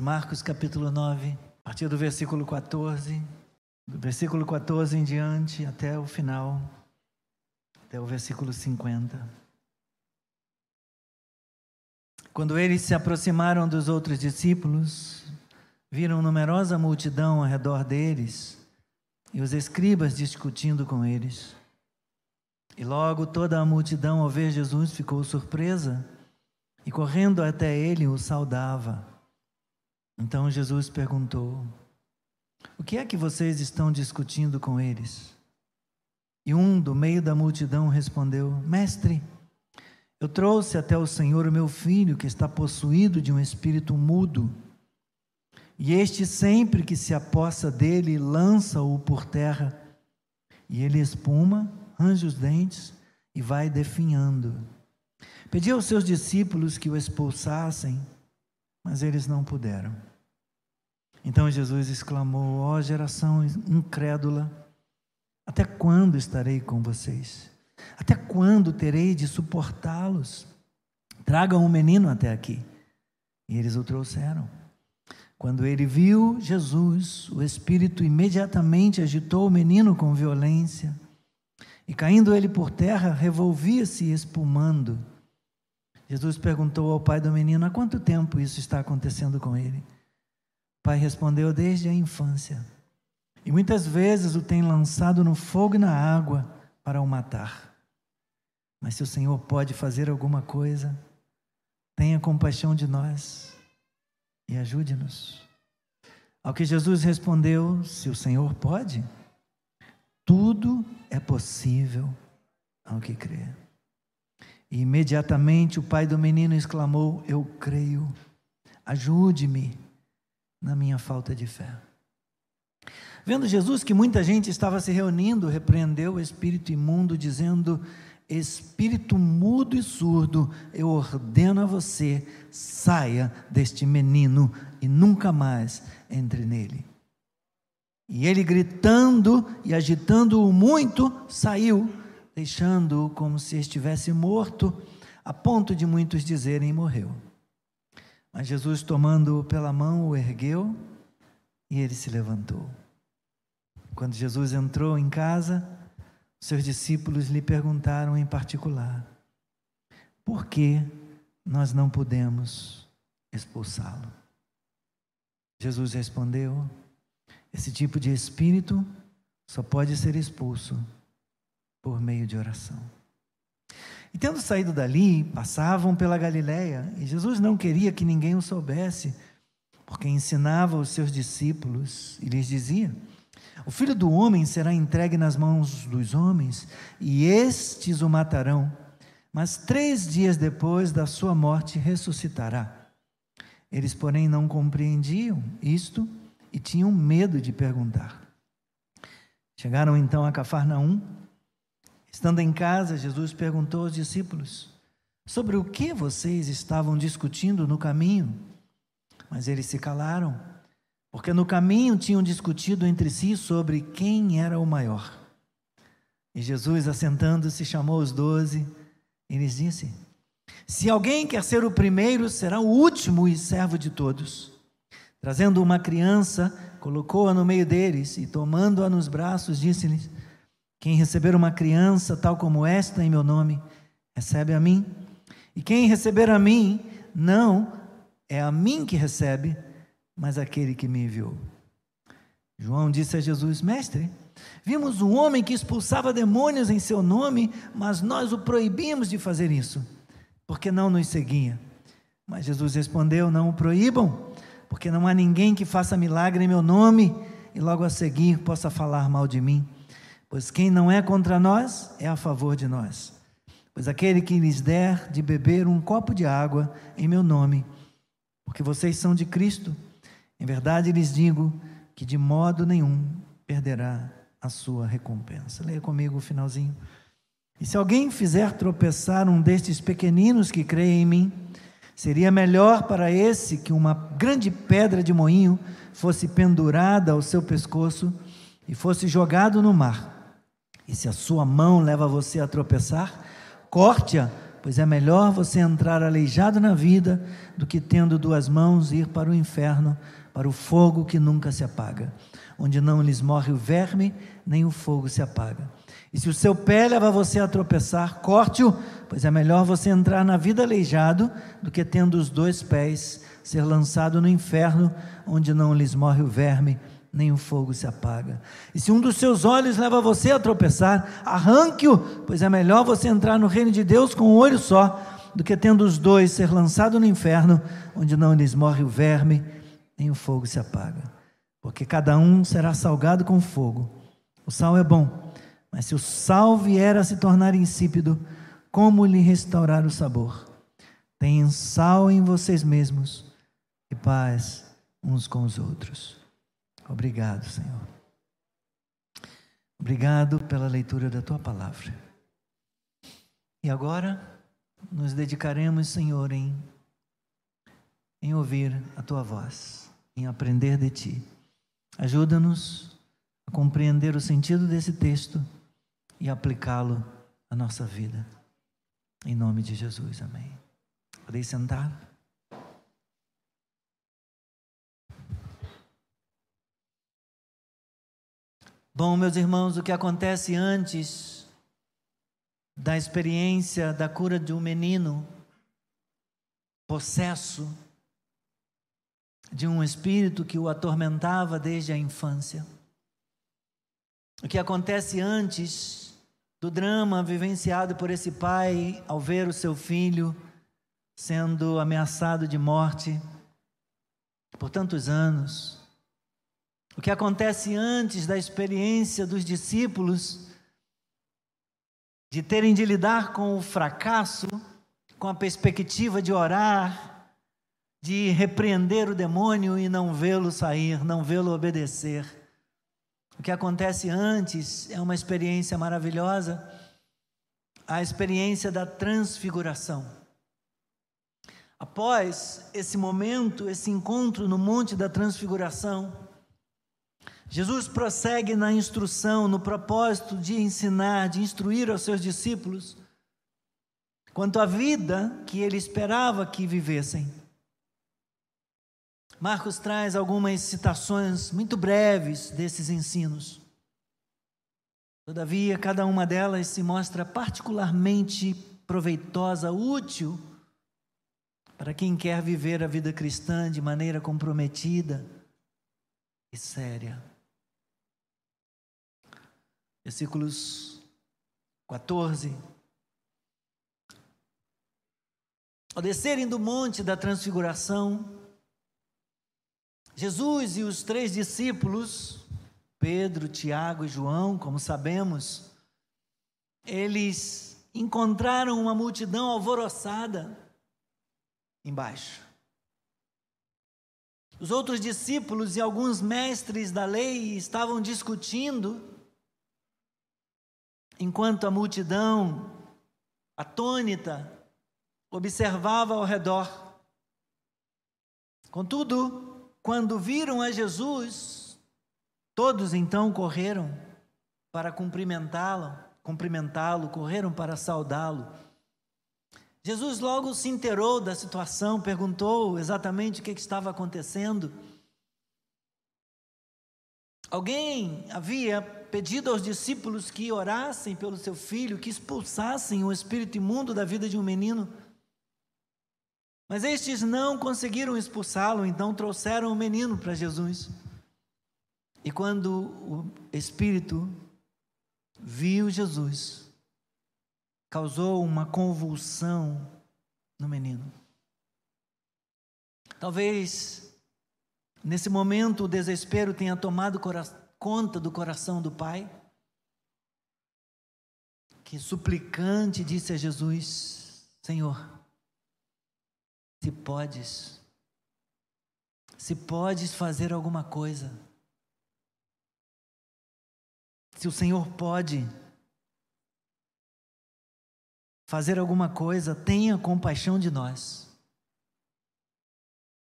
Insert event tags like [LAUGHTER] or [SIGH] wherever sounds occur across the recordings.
Marcos capítulo 9, a partir do versículo 14, do versículo 14 em diante até o final, até o versículo 50. Quando eles se aproximaram dos outros discípulos, viram numerosa multidão ao redor deles e os escribas discutindo com eles. E logo toda a multidão, ao ver Jesus, ficou surpresa e, correndo até ele, o saudava. Então Jesus perguntou: O que é que vocês estão discutindo com eles? E um do meio da multidão respondeu: Mestre, eu trouxe até o Senhor o meu filho que está possuído de um espírito mudo. E este, sempre que se apossa dele, lança-o por terra, e ele espuma, range os dentes e vai definhando. Pediu aos seus discípulos que o expulsassem, mas eles não puderam. Então Jesus exclamou: Ó oh, geração incrédula, até quando estarei com vocês? Até quando terei de suportá-los? Tragam o um menino até aqui. E eles o trouxeram. Quando ele viu Jesus, o Espírito imediatamente agitou o menino com violência, e caindo ele por terra, revolvia-se espumando. Jesus perguntou ao pai do menino: há quanto tempo isso está acontecendo com ele? Pai respondeu: desde a infância. E muitas vezes o tem lançado no fogo e na água para o matar. Mas se o Senhor pode fazer alguma coisa, tenha compaixão de nós e ajude-nos. Ao que Jesus respondeu: Se o Senhor pode, tudo é possível ao que crê. E imediatamente o pai do menino exclamou: Eu creio, ajude-me na minha falta de fé. Vendo Jesus que muita gente estava se reunindo, repreendeu o espírito imundo, dizendo: Espírito mudo e surdo, eu ordeno a você, saia deste menino e nunca mais entre nele. E ele, gritando e agitando-o muito, saiu, deixando-o como se estivesse morto, a ponto de muitos dizerem: morreu. Mas Jesus, tomando-o pela mão, o ergueu e ele se levantou. Quando Jesus entrou em casa, seus discípulos lhe perguntaram em particular: por que nós não podemos expulsá-lo? Jesus respondeu: esse tipo de espírito só pode ser expulso por meio de oração. E tendo saído dali, passavam pela Galiléia, e Jesus não queria que ninguém o soubesse, porque ensinava os seus discípulos e lhes dizia: o filho do homem será entregue nas mãos dos homens, e estes o matarão, mas três dias depois da sua morte ressuscitará. Eles, porém, não compreendiam isto e tinham medo de perguntar. Chegaram então a Cafarnaum. Estando em casa, Jesus perguntou aos discípulos: Sobre o que vocês estavam discutindo no caminho? Mas eles se calaram porque no caminho tinham discutido entre si sobre quem era o maior. E Jesus, assentando-se, chamou os doze e lhes disse: Se alguém quer ser o primeiro, será o último e servo de todos. Trazendo uma criança, colocou-a no meio deles e, tomando-a nos braços, disse-lhes: Quem receber uma criança tal como esta em meu nome, recebe a mim. E quem receber a mim, não é a mim que recebe, mas aquele que me enviou. João disse a Jesus: Mestre, vimos um homem que expulsava demônios em seu nome, mas nós o proibimos de fazer isso, porque não nos seguia. Mas Jesus respondeu: Não o proíbam, porque não há ninguém que faça milagre em meu nome e logo a seguir possa falar mal de mim. Pois quem não é contra nós é a favor de nós. Pois aquele que lhes der de beber um copo de água em meu nome, porque vocês são de Cristo, em verdade lhes digo que de modo nenhum perderá a sua recompensa. Leia comigo o finalzinho. E se alguém fizer tropeçar um destes pequeninos que creem em mim, seria melhor para esse que uma grande pedra de moinho fosse pendurada ao seu pescoço e fosse jogado no mar. E se a sua mão leva você a tropeçar, corte-a pois é melhor você entrar aleijado na vida do que tendo duas mãos ir para o inferno, para o fogo que nunca se apaga, onde não lhes morre o verme, nem o fogo se apaga. E se o seu pé leva você a tropeçar, corte-o, pois é melhor você entrar na vida aleijado do que tendo os dois pés ser lançado no inferno, onde não lhes morre o verme, nem o fogo se apaga. E se um dos seus olhos leva você a tropeçar, arranque-o, pois é melhor você entrar no reino de Deus com um olho só, do que tendo os dois ser lançado no inferno, onde não lhes morre o verme, nem o fogo se apaga. Porque cada um será salgado com fogo. O sal é bom mas se o sal vier a se tornar insípido, como lhe restaurar o sabor? Tenham sal em vocês mesmos e paz uns com os outros. Obrigado, Senhor. Obrigado pela leitura da tua palavra. E agora nos dedicaremos, Senhor, em, em ouvir a tua voz, em aprender de ti. Ajuda-nos a compreender o sentido desse texto e aplicá-lo à nossa vida. Em nome de Jesus, amém. Podem sentar? Bom, meus irmãos, o que acontece antes da experiência da cura de um menino possesso de um espírito que o atormentava desde a infância. O que acontece antes do drama vivenciado por esse pai ao ver o seu filho sendo ameaçado de morte por tantos anos. O que acontece antes da experiência dos discípulos de terem de lidar com o fracasso, com a perspectiva de orar, de repreender o demônio e não vê-lo sair, não vê-lo obedecer. O que acontece antes é uma experiência maravilhosa, a experiência da transfiguração. Após esse momento, esse encontro no Monte da Transfiguração, Jesus prossegue na instrução, no propósito de ensinar, de instruir aos seus discípulos quanto à vida que ele esperava que vivessem. Marcos traz algumas citações muito breves desses ensinos. Todavia, cada uma delas se mostra particularmente proveitosa, útil para quem quer viver a vida cristã de maneira comprometida e séria. Versículos 14. Ao descerem do monte da transfiguração, Jesus e os três discípulos, Pedro, Tiago e João, como sabemos, eles encontraram uma multidão alvoroçada embaixo. Os outros discípulos e alguns mestres da lei estavam discutindo, enquanto a multidão, atônita, observava ao redor. Contudo, quando viram a Jesus, todos então correram para cumprimentá-lo, cumprimentá-lo, correram para saudá-lo. Jesus logo se inteirou da situação, perguntou exatamente o que estava acontecendo. Alguém havia pedido aos discípulos que orassem pelo seu filho, que expulsassem o espírito imundo da vida de um menino. Mas estes não conseguiram expulsá-lo, então trouxeram o menino para Jesus. E quando o espírito viu Jesus, causou uma convulsão no menino. Talvez nesse momento o desespero tenha tomado conta do coração do pai, que suplicante disse a Jesus: Senhor, se podes, se podes fazer alguma coisa, se o Senhor pode fazer alguma coisa, tenha compaixão de nós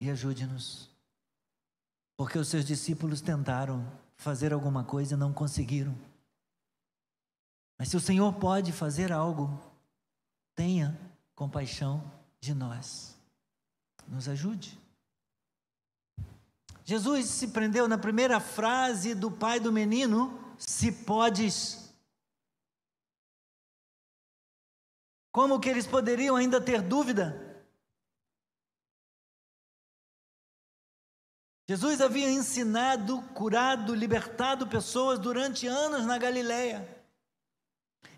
e ajude-nos, porque os seus discípulos tentaram fazer alguma coisa e não conseguiram. Mas se o Senhor pode fazer algo, tenha compaixão de nós. Nos ajude. Jesus se prendeu na primeira frase do pai do menino: se podes. Como que eles poderiam ainda ter dúvida? Jesus havia ensinado, curado, libertado pessoas durante anos na Galileia.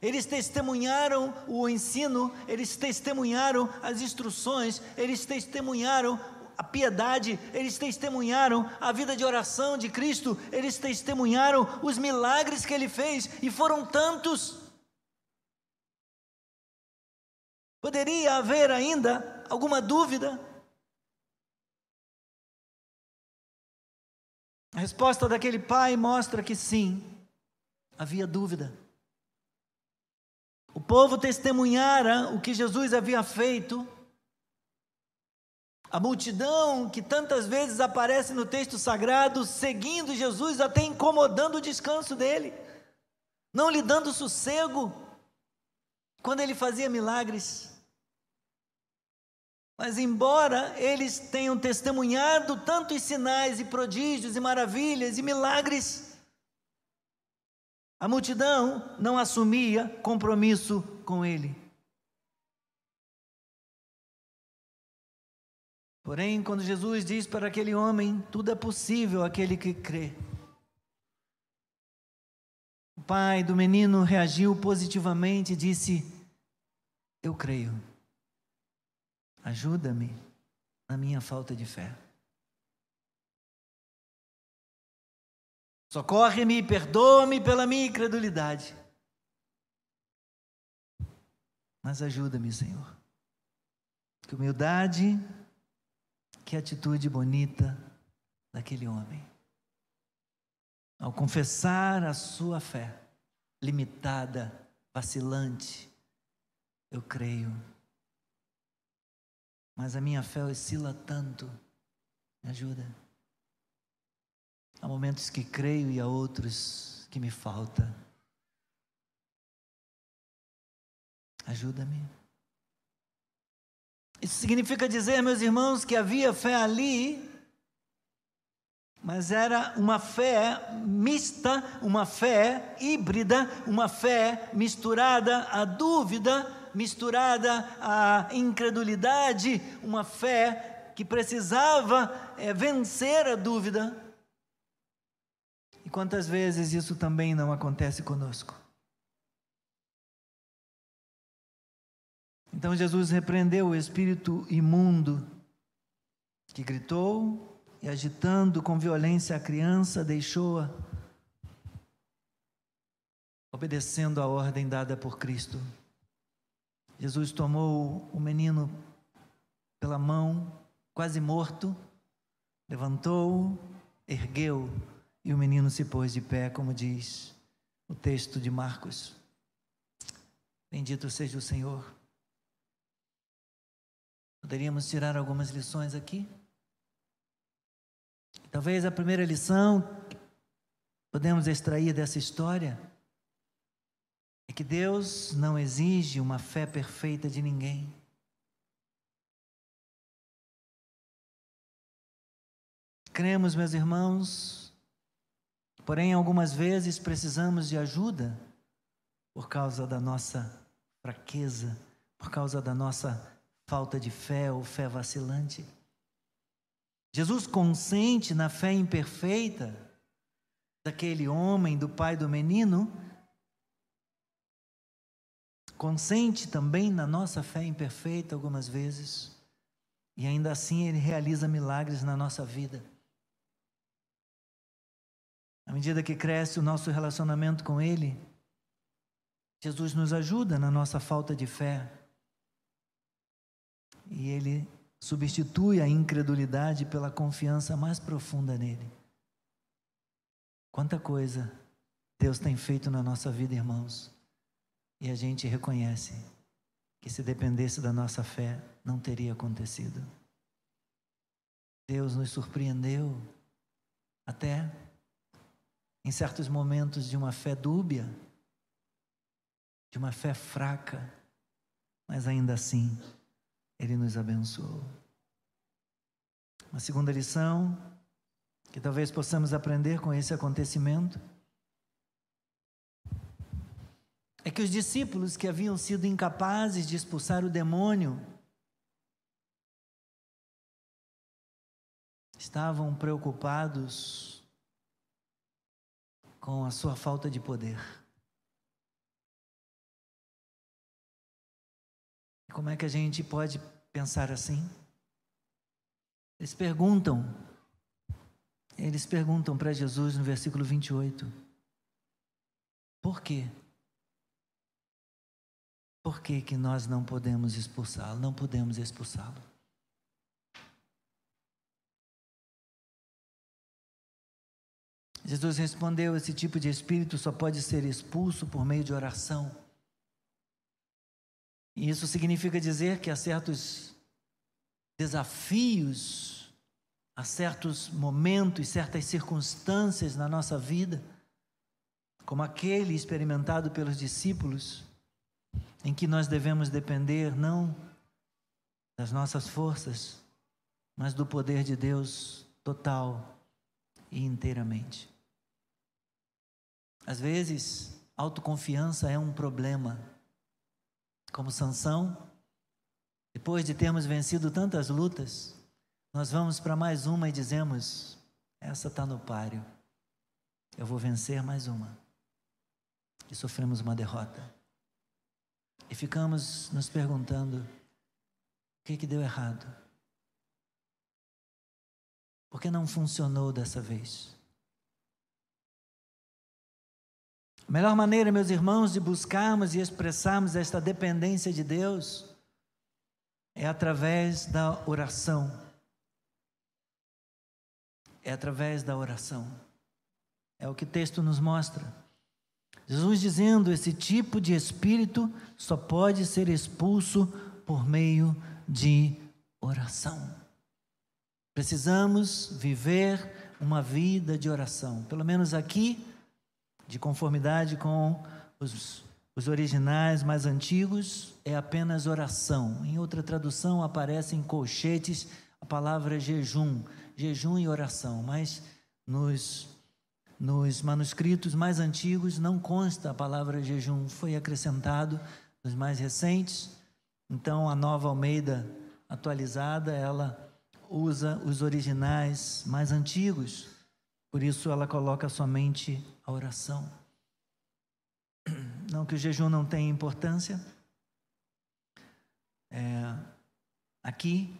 Eles testemunharam o ensino, eles testemunharam as instruções, eles testemunharam a piedade, eles testemunharam a vida de oração de Cristo, eles testemunharam os milagres que ele fez, e foram tantos. Poderia haver ainda alguma dúvida? A resposta daquele pai mostra que sim, havia dúvida. O povo testemunhara o que Jesus havia feito. A multidão que tantas vezes aparece no texto sagrado, seguindo Jesus, até incomodando o descanso dele, não lhe dando sossego quando ele fazia milagres. Mas, embora eles tenham testemunhado tantos sinais e prodígios e maravilhas e milagres, a multidão não assumia compromisso com ele. Porém, quando Jesus diz para aquele homem: tudo é possível aquele que crê. O pai do menino reagiu positivamente e disse: Eu creio. Ajuda-me na minha falta de fé. Socorre-me e perdoa-me pela minha incredulidade. Mas ajuda-me, Senhor. Que humildade, que atitude bonita daquele homem. Ao confessar a sua fé, limitada, vacilante, eu creio mas a minha fé oscila tanto. Me ajuda. Há momentos que creio e há outros que me falta. Ajuda-me. Isso significa dizer, meus irmãos, que havia fé ali, mas era uma fé mista, uma fé híbrida, uma fé misturada à dúvida, misturada à incredulidade, uma fé que precisava é, vencer a dúvida. E quantas vezes isso também não acontece conosco? Então Jesus repreendeu o espírito imundo que gritou e, agitando com violência a criança, deixou-a, obedecendo a ordem dada por Cristo. Jesus tomou o menino pela mão, quase morto, levantou, ergueu e o menino se pôs de pé, como diz o texto de Marcos. Bendito seja o Senhor. Poderíamos tirar algumas lições aqui? Talvez a primeira lição que podemos extrair dessa história que Deus não exige uma fé perfeita de ninguém. Cremos, meus irmãos, porém algumas vezes precisamos de ajuda por causa da nossa fraqueza, por causa da nossa falta de fé ou fé vacilante. Jesus consente na fé imperfeita daquele homem, do pai do menino, consente também na nossa fé imperfeita algumas vezes, e ainda assim Ele realiza milagres na nossa vida. À medida que cresce o nosso relacionamento com Ele, Jesus nos ajuda na nossa falta de fé. E Ele substitui a incredulidade pela confiança mais profunda nele. Quanta coisa Deus tem feito na nossa vida, irmãos. E a gente reconhece que se dependesse da nossa fé, não teria acontecido. Deus nos surpreendeu até em certos momentos de uma fé dúbia, de uma fé fraca, mas ainda assim Ele nos abençoou. Uma segunda lição que talvez possamos aprender com esse acontecimento é que os discípulos que haviam sido incapazes de expulsar o demônio estavam preocupados com a sua falta de poder. Como é que a gente pode pensar assim? Eles perguntam, eles perguntam para Jesus no versículo 28, por quê? Por que, que nós não podemos expulsá-lo? Não podemos expulsá-lo. Jesus respondeu: esse tipo de espírito só pode ser expulso por meio de oração. E isso significa dizer que há certos desafios, há certos momentos, certas circunstâncias na nossa vida, como aquele experimentado pelos discípulos, em que nós devemos depender não das nossas forças, mas do poder de Deus total e inteiramente. Às vezes, autoconfiança é um problema. Como Sansão, depois de termos vencido tantas lutas, nós vamos para mais uma e dizemos: essa está no páreo, eu vou vencer mais uma. E sofremos uma derrota. E ficamos nos perguntando: o que, que deu errado? Por que não funcionou dessa vez? A melhor maneira, meus irmãos, de buscarmos e expressarmos esta dependência de Deus é através da oração. É através da oração. É o que o texto nos mostra. Jesus dizendo: esse tipo de espírito só pode ser expulso por meio de oração. Precisamos viver uma vida de oração. Pelo menos aqui de conformidade com os, os originais mais antigos, é apenas oração. Em outra tradução aparece em colchetes a palavra jejum, jejum e oração, mas nos, nos manuscritos mais antigos não consta a palavra jejum, foi acrescentado nos mais recentes. Então a nova Almeida atualizada, ela usa os originais mais antigos. Por isso ela coloca somente a oração. Não que o jejum não tenha importância. É, aqui,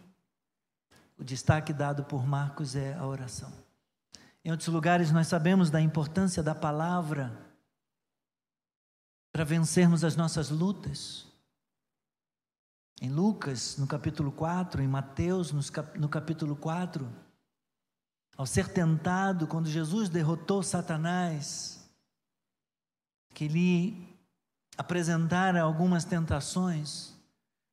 o destaque dado por Marcos é a oração. Em outros lugares, nós sabemos da importância da palavra para vencermos as nossas lutas. Em Lucas, no capítulo 4, em Mateus, no capítulo 4, ao ser tentado, quando Jesus derrotou Satanás, que lhe apresentara algumas tentações,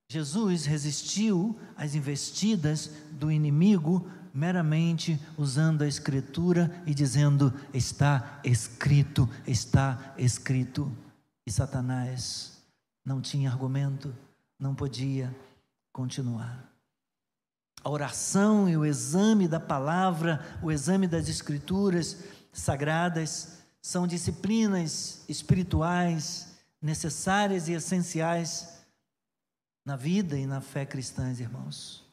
Jesus resistiu às investidas do inimigo meramente usando a Escritura e dizendo: está escrito, está escrito. E Satanás não tinha argumento, não podia continuar. A oração e o exame da palavra, o exame das escrituras sagradas, são disciplinas espirituais necessárias e essenciais na vida e na fé cristãs, irmãos.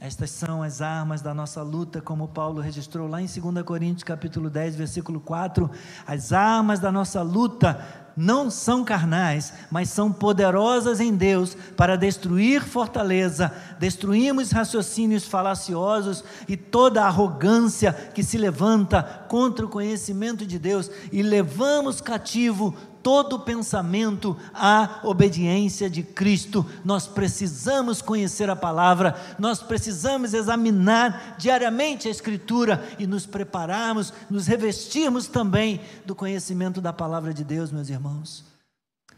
Estas são as armas da nossa luta, como Paulo registrou lá em 2 Coríntios capítulo 10, versículo 4, as armas da nossa luta não são carnais, mas são poderosas em Deus para destruir fortaleza, destruímos raciocínios falaciosos e toda arrogância que se levanta contra o conhecimento de Deus e levamos cativo todo pensamento à obediência de Cristo. Nós precisamos conhecer a palavra, nós precisamos examinar diariamente a Escritura e nos prepararmos, nos revestirmos também do conhecimento da palavra de Deus, meus irmãos,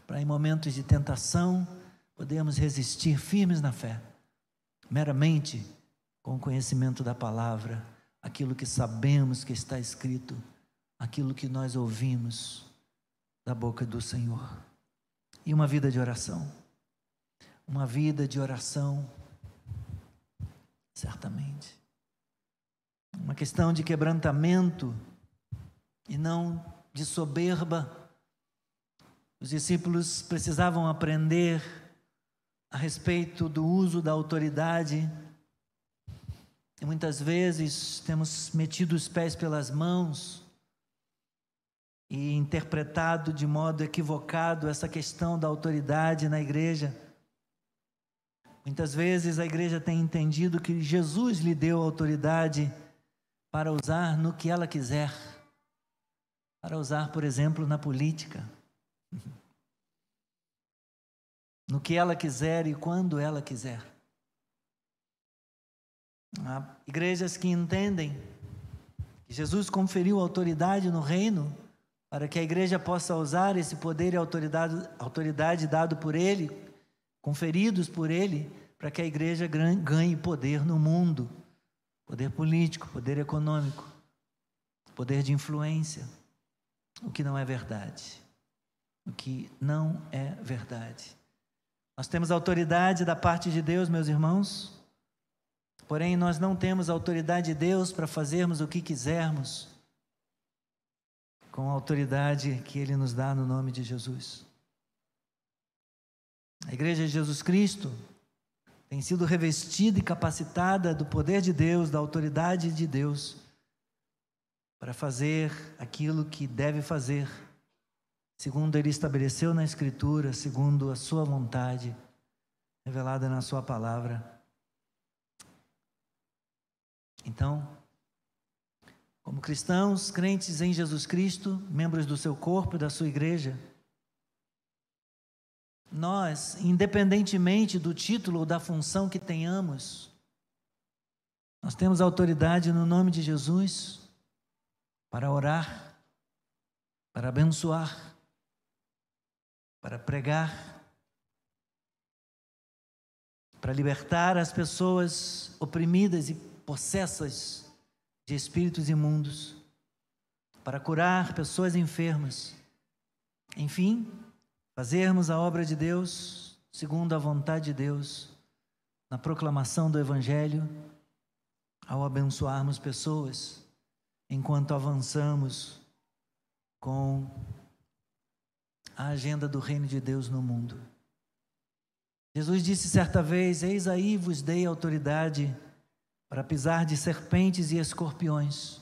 para em momentos de tentação podermos resistir firmes na fé, meramente com o conhecimento da palavra, aquilo que sabemos que está escrito, aquilo que nós ouvimos da boca do Senhor. E uma vida de oração. uma vida de oração, certamente. Uma questão de quebrantamento e não de soberba. Os discípulos precisavam aprender a respeito do uso da autoridade. E muitas vezes temos metido os pés pelas mãos e interpretado de modo equivocado essa questão da autoridade na igreja. Muitas vezes a igreja tem entendido que Jesus lhe deu autoridade para usar no que ela quiser, para usar, por exemplo, na política, [LAUGHS] no que ela quiser e quando ela quiser. Há igrejas que entendem que Jesus conferiu autoridade no reino para que a igreja possa usar esse poder e autoridade, autoridade dado por ele conferidos por Ele, para que a igreja ganhe poder no mundo poder político, poder econômico, poder de influência, o que não é verdade. O que não é verdade. Nós temos autoridade da parte de Deus, meus irmãos, porém nós não temos autoridade de Deus para fazermos o que quisermos com a autoridade que Ele nos dá no nome de Jesus. A Igreja de Jesus Cristo tem sido revestida e capacitada do poder de Deus, da autoridade de Deus, para fazer aquilo que deve fazer, segundo Ele estabeleceu na Escritura, segundo a Sua vontade, revelada na Sua palavra. Então, como cristãos, crentes em Jesus Cristo, membros do seu corpo e da sua igreja, nós, independentemente do título ou da função que tenhamos, nós temos autoridade no nome de Jesus para orar, para abençoar, para pregar, para libertar as pessoas oprimidas e possessas de espíritos imundos, para curar pessoas enfermas. Enfim, fazermos a obra de Deus segundo a vontade de Deus, na proclamação do Evangelho, ao abençoarmos pessoas, enquanto avançamos com a agenda do reino de Deus no mundo. Jesus disse certa vez: Eis aí vos dei autoridade para pisar de serpentes e escorpiões,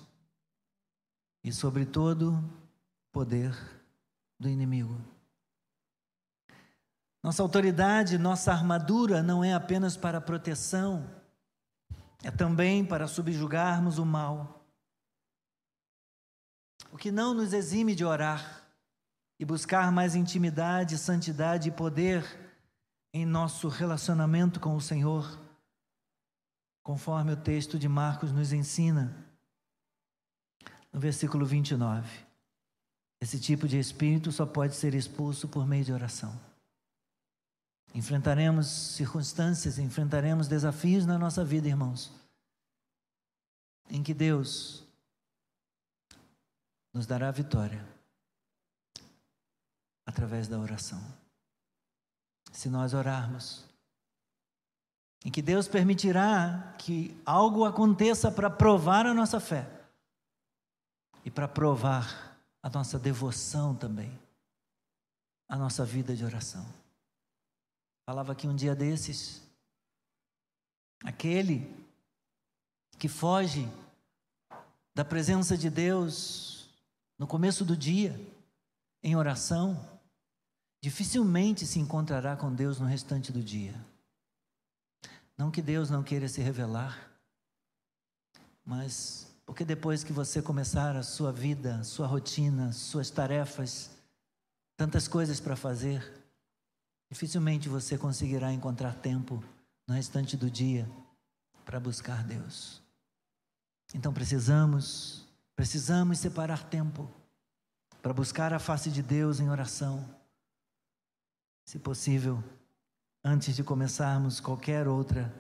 e sobre todo poder do inimigo. Nossa autoridade, nossa armadura não é apenas para proteção, é também para subjugarmos o mal. O que não nos exime de orar e buscar mais intimidade, santidade e poder em nosso relacionamento com o Senhor, conforme o texto de Marcos nos ensina, no versículo 29. Esse tipo de espírito só pode ser expulso por meio de oração. Enfrentaremos circunstâncias, enfrentaremos desafios na nossa vida, irmãos, em que Deus nos dará vitória através da oração. Se nós orarmos, em que Deus permitirá que algo aconteça para provar a nossa fé e para provar a nossa devoção também, a nossa vida de oração. Falava aqui um dia desses. Aquele que foge da presença de Deus no começo do dia, em oração, dificilmente se encontrará com Deus no restante do dia. Não que Deus não queira se revelar, mas porque depois que você começar a sua vida, sua rotina, suas tarefas, tantas coisas para fazer, dificilmente você conseguirá encontrar tempo no restante do dia para buscar Deus. Então precisamos, precisamos separar tempo para buscar a face de Deus em oração. Se possível, antes de começarmos qualquer outra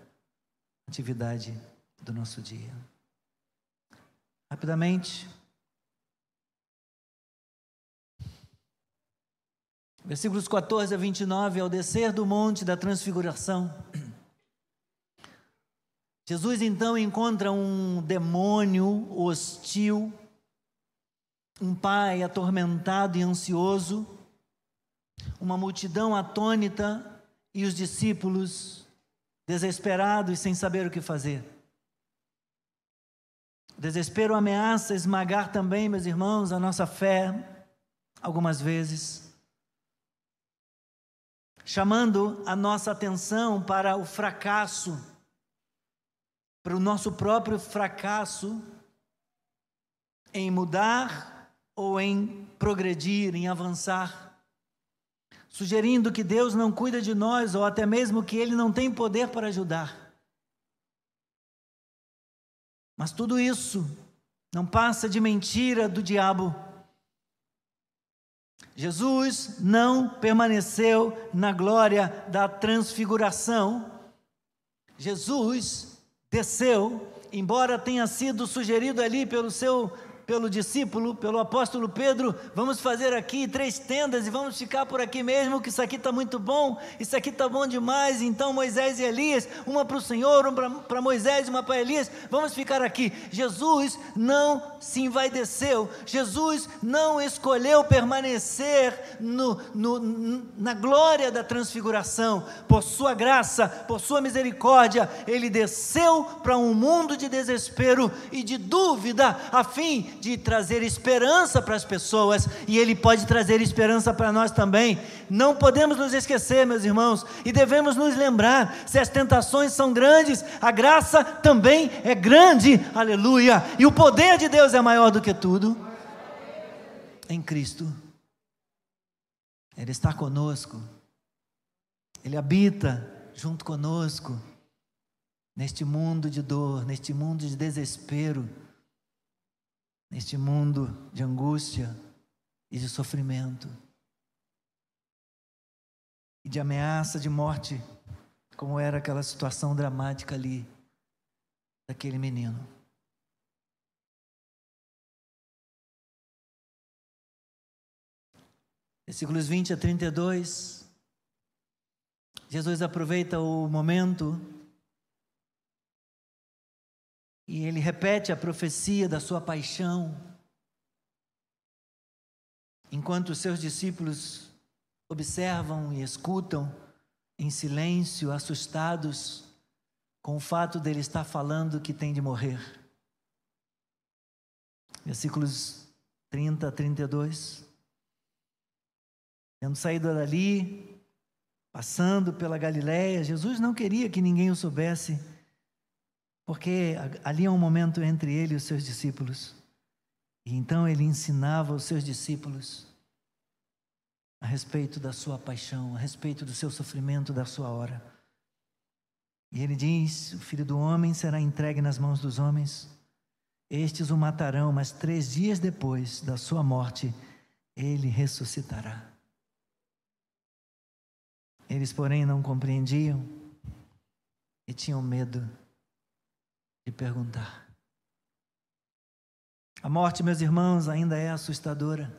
atividade do nosso dia. Rapidamente, Versículos 14 a 29, ao descer do monte da transfiguração, Jesus então encontra um demônio hostil, um pai atormentado e ansioso, uma multidão atônita e os discípulos desesperados sem saber o que fazer. Desespero ameaça esmagar também, meus irmãos, a nossa fé, algumas vezes chamando a nossa atenção para o fracasso, para o nosso próprio fracasso em mudar ou em progredir, em avançar, sugerindo que Deus não cuida de nós ou até mesmo que Ele não tem poder para ajudar. Mas tudo isso não passa de mentira do diabo Jesus não permaneceu na glória da transfiguração. Jesus desceu, embora tenha sido sugerido ali pelo seu pelo discípulo, pelo apóstolo Pedro, vamos fazer aqui três tendas e vamos ficar por aqui mesmo, que isso aqui está muito bom, isso aqui está bom demais. Então Moisés e Elias, uma para o Senhor, uma para Moisés, uma para Elias, vamos ficar aqui. Jesus não se envaideceu, Jesus não escolheu permanecer no, no, na glória da transfiguração, por sua graça, por sua misericórdia, ele desceu para um mundo de desespero e de dúvida, a fim de trazer esperança para as pessoas e Ele pode trazer esperança para nós também. Não podemos nos esquecer, meus irmãos, e devemos nos lembrar: se as tentações são grandes, a graça também é grande, aleluia, e o poder de Deus é maior do que tudo. Em Cristo, Ele está conosco, Ele habita junto conosco, neste mundo de dor, neste mundo de desespero neste mundo de angústia e de sofrimento e de ameaça de morte, como era aquela situação dramática ali daquele menino. Versículos 20 a 32. Jesus aproveita o momento e ele repete a profecia da sua paixão. Enquanto os seus discípulos observam e escutam em silêncio, assustados com o fato dele estar falando que tem de morrer. Versículos 30 a 32. Tendo saído dali, passando pela Galiléia, Jesus não queria que ninguém o soubesse porque ali é um momento entre ele e os seus discípulos. E então ele ensinava os seus discípulos a respeito da sua paixão, a respeito do seu sofrimento, da sua hora. E ele diz: O filho do homem será entregue nas mãos dos homens, estes o matarão, mas três dias depois da sua morte, ele ressuscitará. Eles, porém, não compreendiam e tinham medo perguntar. A morte, meus irmãos, ainda é assustadora.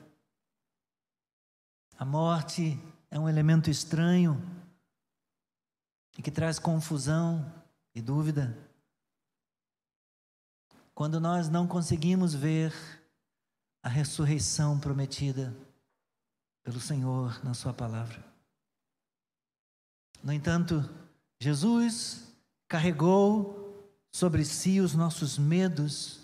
A morte é um elemento estranho e que traz confusão e dúvida. Quando nós não conseguimos ver a ressurreição prometida pelo Senhor na Sua palavra. No entanto, Jesus carregou sobre si os nossos medos,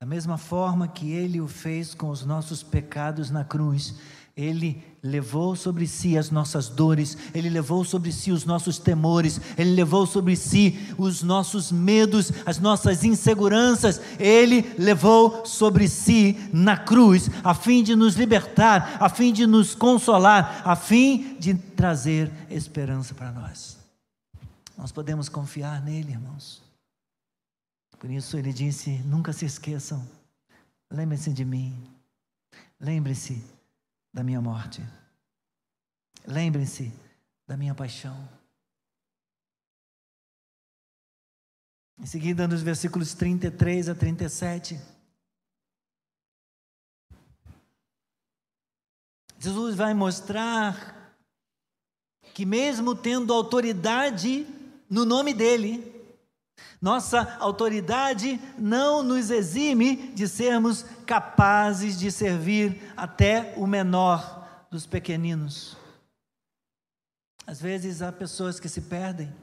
da mesma forma que ele o fez com os nossos pecados na cruz. Ele levou sobre si as nossas dores, ele levou sobre si os nossos temores, ele levou sobre si os nossos medos, as nossas inseguranças, ele levou sobre si na cruz, a fim de nos libertar, a fim de nos consolar, a fim de trazer esperança para nós. Nós podemos confiar nele, irmãos. Por isso ele disse: nunca se esqueçam, lembre-se de mim, lembre-se da minha morte, lembre-se da minha paixão. Em seguida, nos versículos 33 a 37, Jesus vai mostrar que, mesmo tendo autoridade no nome dele, nossa autoridade não nos exime de sermos capazes de servir até o menor dos pequeninos. Às vezes há pessoas que se perdem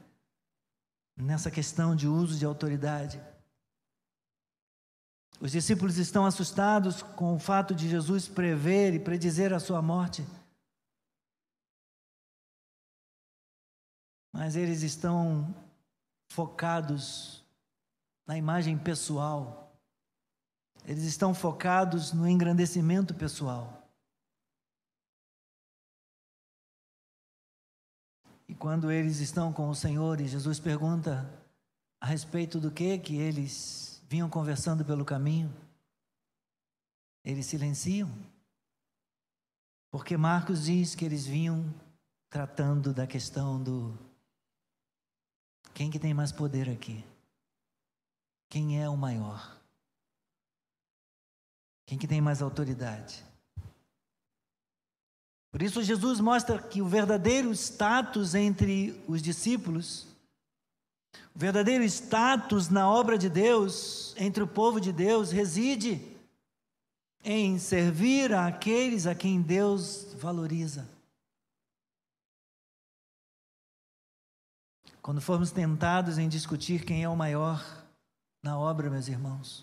nessa questão de uso de autoridade. Os discípulos estão assustados com o fato de Jesus prever e predizer a sua morte. Mas eles estão focados na imagem pessoal. Eles estão focados no engrandecimento pessoal. E quando eles estão com o Senhor e Jesus pergunta a respeito do que que eles vinham conversando pelo caminho, eles silenciam. Porque Marcos diz que eles vinham tratando da questão do quem que tem mais poder aqui? Quem é o maior? Quem que tem mais autoridade? Por isso, Jesus mostra que o verdadeiro status entre os discípulos, o verdadeiro status na obra de Deus, entre o povo de Deus, reside em servir àqueles a quem Deus valoriza. Quando formos tentados em discutir quem é o maior na obra, meus irmãos,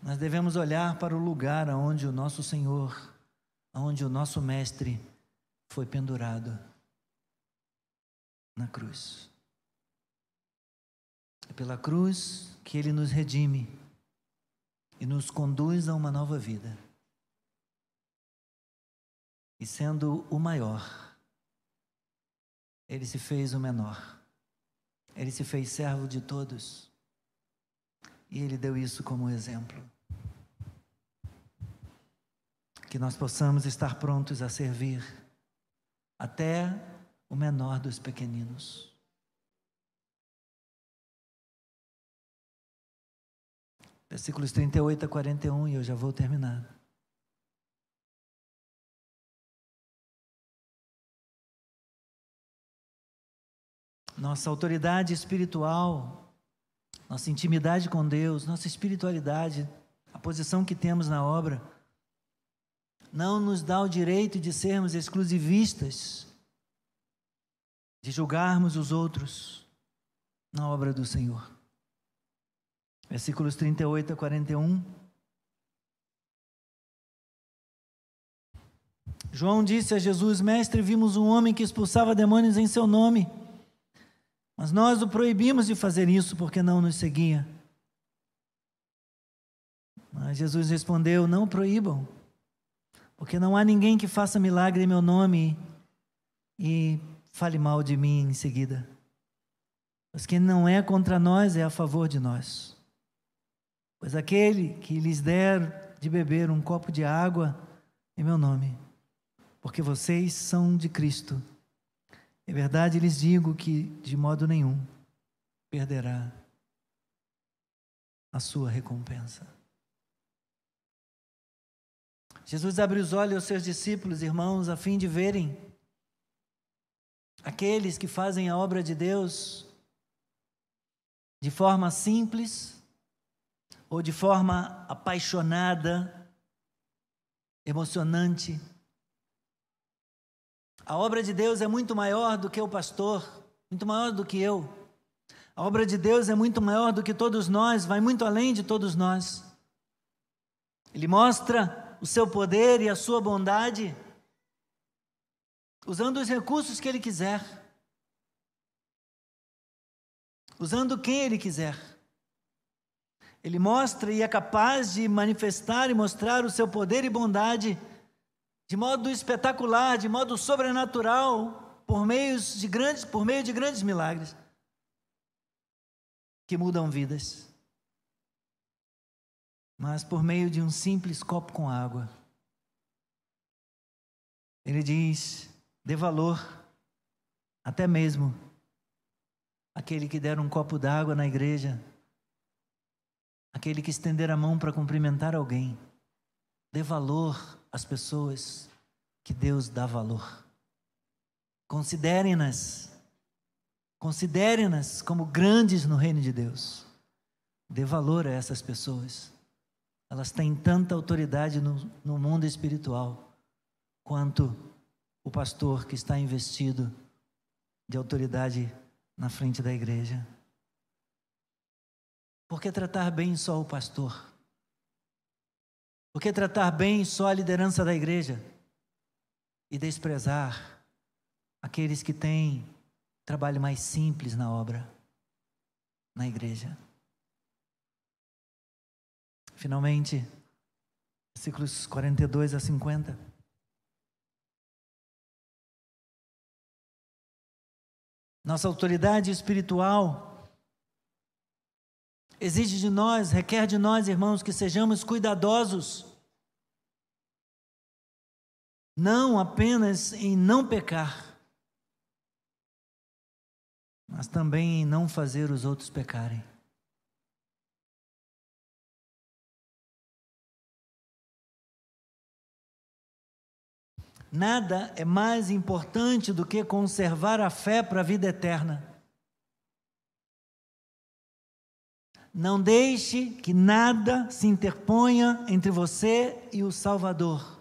nós devemos olhar para o lugar onde o nosso Senhor onde o nosso Mestre foi pendurado na cruz. É pela cruz que ele nos redime e nos conduz a uma nova vida. E sendo o maior, ele se fez o menor. Ele se fez servo de todos. E ele deu isso como exemplo que nós possamos estar prontos a servir até o menor dos pequeninos. Versículos 38 a 41, e eu já vou terminar. Nossa autoridade espiritual, nossa intimidade com Deus, nossa espiritualidade, a posição que temos na obra, não nos dá o direito de sermos exclusivistas, de julgarmos os outros na obra do Senhor. Versículos 38 a 41. João disse a Jesus: Mestre, vimos um homem que expulsava demônios em seu nome, mas nós o proibimos de fazer isso porque não nos seguia. Mas Jesus respondeu: Não proíbam, porque não há ninguém que faça milagre em meu nome e fale mal de mim em seguida. Mas quem não é contra nós é a favor de nós. Pois aquele que lhes der de beber um copo de água em meu nome, porque vocês são de Cristo. É verdade lhes digo que de modo nenhum perderá a sua recompensa. Jesus abre os olhos aos seus discípulos, irmãos, a fim de verem aqueles que fazem a obra de Deus de forma simples ou de forma apaixonada, emocionante. A obra de Deus é muito maior do que o pastor, muito maior do que eu. A obra de Deus é muito maior do que todos nós, vai muito além de todos nós. Ele mostra o seu poder e a sua bondade, usando os recursos que Ele quiser, usando quem Ele quiser. Ele mostra e é capaz de manifestar e mostrar o seu poder e bondade de modo espetacular, de modo sobrenatural, por meios de grandes, por meio de grandes milagres que mudam vidas mas por meio de um simples copo com água. Ele diz: dê valor, até mesmo aquele que der um copo d'água na igreja, aquele que estender a mão para cumprimentar alguém. Dê valor às pessoas que Deus dá valor. Considerem-nas, considerem-nas como grandes no reino de Deus. Dê valor a essas pessoas. Elas têm tanta autoridade no, no mundo espiritual quanto o pastor que está investido de autoridade na frente da igreja. Por que tratar bem só o pastor? Por que tratar bem só a liderança da igreja? E desprezar aqueles que têm trabalho mais simples na obra, na igreja? Finalmente, versículos 42 a 50. Nossa autoridade espiritual exige de nós, requer de nós, irmãos, que sejamos cuidadosos, não apenas em não pecar, mas também em não fazer os outros pecarem. Nada é mais importante do que conservar a fé para a vida eterna. Não deixe que nada se interponha entre você e o Salvador.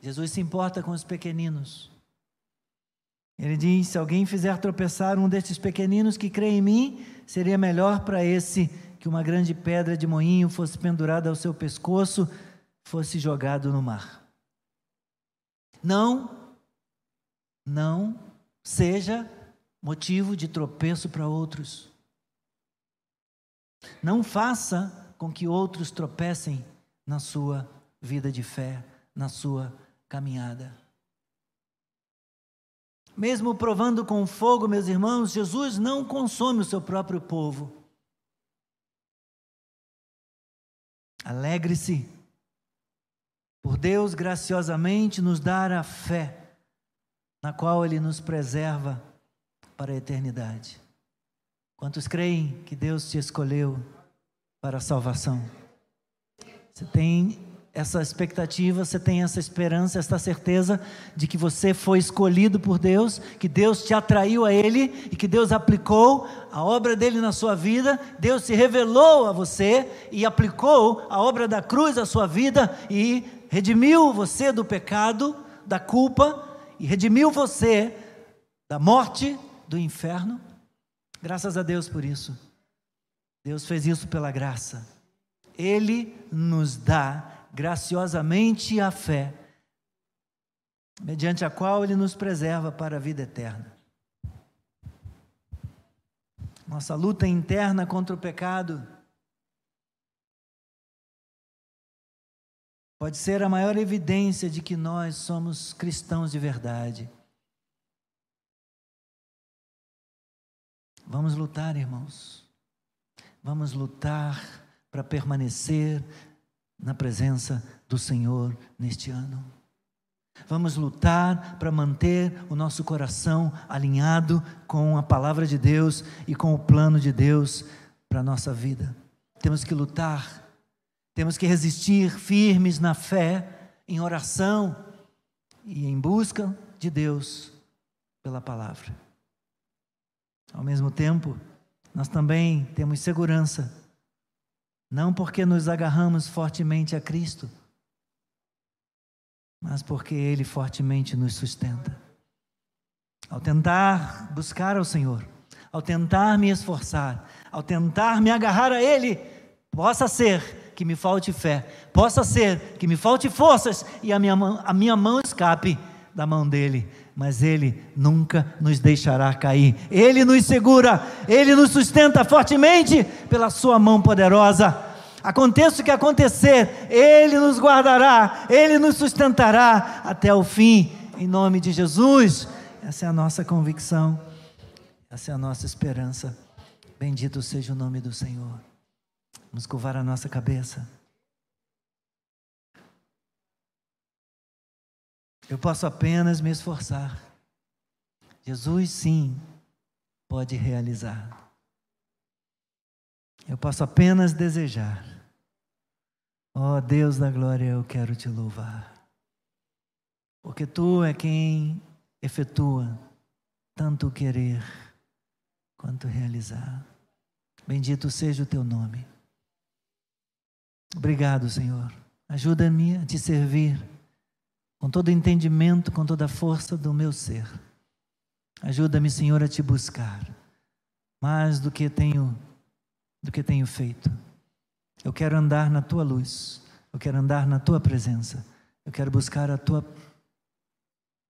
Jesus se importa com os pequeninos. Ele diz: Se alguém fizer tropeçar um destes pequeninos que crê em mim, seria melhor para esse que uma grande pedra de moinho fosse pendurada ao seu pescoço, fosse jogado no mar. Não, não seja motivo de tropeço para outros. Não faça com que outros tropecem na sua vida de fé, na sua caminhada. Mesmo provando com fogo, meus irmãos, Jesus não consome o seu próprio povo. Alegre-se por Deus graciosamente nos dar a fé na qual Ele nos preserva para a eternidade. Quantos creem que Deus te escolheu para a salvação? Você tem essa expectativa, você tem essa esperança, essa certeza de que você foi escolhido por Deus, que Deus te atraiu a Ele e que Deus aplicou a obra dele na sua vida, Deus se revelou a você e aplicou a obra da cruz à sua vida e redimiu você do pecado, da culpa e redimiu você da morte, do inferno. Graças a Deus por isso. Deus fez isso pela graça. Ele nos dá graciosamente a fé, mediante a qual Ele nos preserva para a vida eterna. Nossa luta interna contra o pecado pode ser a maior evidência de que nós somos cristãos de verdade. Vamos lutar, irmãos. Vamos lutar para permanecer na presença do Senhor neste ano. Vamos lutar para manter o nosso coração alinhado com a palavra de Deus e com o plano de Deus para a nossa vida. Temos que lutar, temos que resistir firmes na fé, em oração e em busca de Deus pela palavra. Ao mesmo tempo, nós também temos segurança não porque nos agarramos fortemente a Cristo, mas porque Ele fortemente nos sustenta. Ao tentar buscar ao Senhor, ao tentar me esforçar, ao tentar me agarrar a Ele, possa ser que me falte fé, possa ser que me falte forças e a minha mão, a minha mão escape da mão dele, mas ele nunca nos deixará cair. Ele nos segura, ele nos sustenta fortemente pela sua mão poderosa. Aconteça o que acontecer, ele nos guardará, ele nos sustentará até o fim, em nome de Jesus. Essa é a nossa convicção, essa é a nossa esperança. Bendito seja o nome do Senhor. Vamos curvar a nossa cabeça. Eu posso apenas me esforçar. Jesus, sim, pode realizar. Eu posso apenas desejar. Ó oh, Deus da glória, eu quero te louvar. Porque tu é quem efetua tanto querer quanto realizar. Bendito seja o teu nome. Obrigado, Senhor. Ajuda-me a te servir com todo o entendimento, com toda a força do meu ser. Ajuda-me, Senhor, a te buscar mais do que tenho do que tenho feito. Eu quero andar na tua luz. Eu quero andar na tua presença. Eu quero buscar a tua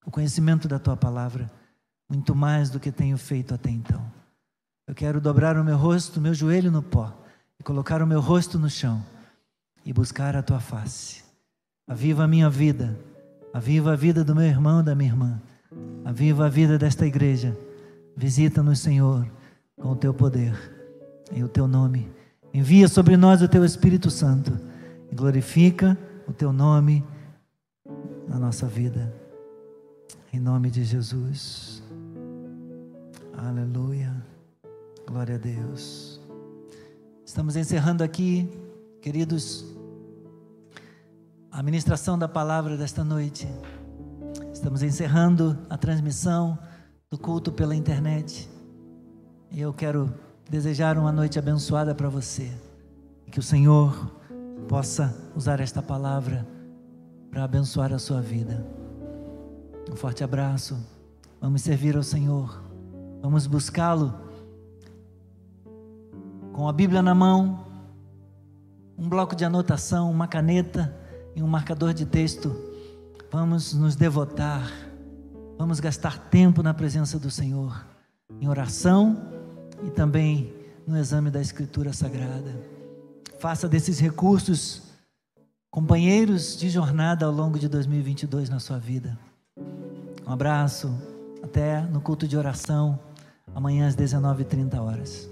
o conhecimento da tua palavra muito mais do que tenho feito até então. Eu quero dobrar o meu rosto, o meu joelho no pó e colocar o meu rosto no chão e buscar a tua face. Aviva a minha vida, aviva a vida do meu irmão da minha irmã, aviva a vida desta igreja. Visita-nos, Senhor, com o teu poder, em o teu nome. Envia sobre nós o teu Espírito Santo e glorifica o teu nome na nossa vida. Em nome de Jesus. Aleluia. Glória a Deus. Estamos encerrando aqui, queridos, a ministração da palavra desta noite. Estamos encerrando a transmissão do culto pela internet. E eu quero desejar uma noite abençoada para você. Que o Senhor possa usar esta palavra para abençoar a sua vida. Um forte abraço. Vamos servir ao Senhor. Vamos buscá-lo com a Bíblia na mão, um bloco de anotação, uma caneta e um marcador de texto. Vamos nos devotar. Vamos gastar tempo na presença do Senhor, em oração e também no exame da Escritura Sagrada. Faça desses recursos companheiros de jornada ao longo de 2022 na sua vida. Um abraço, até no culto de oração, amanhã às 19h30 horas.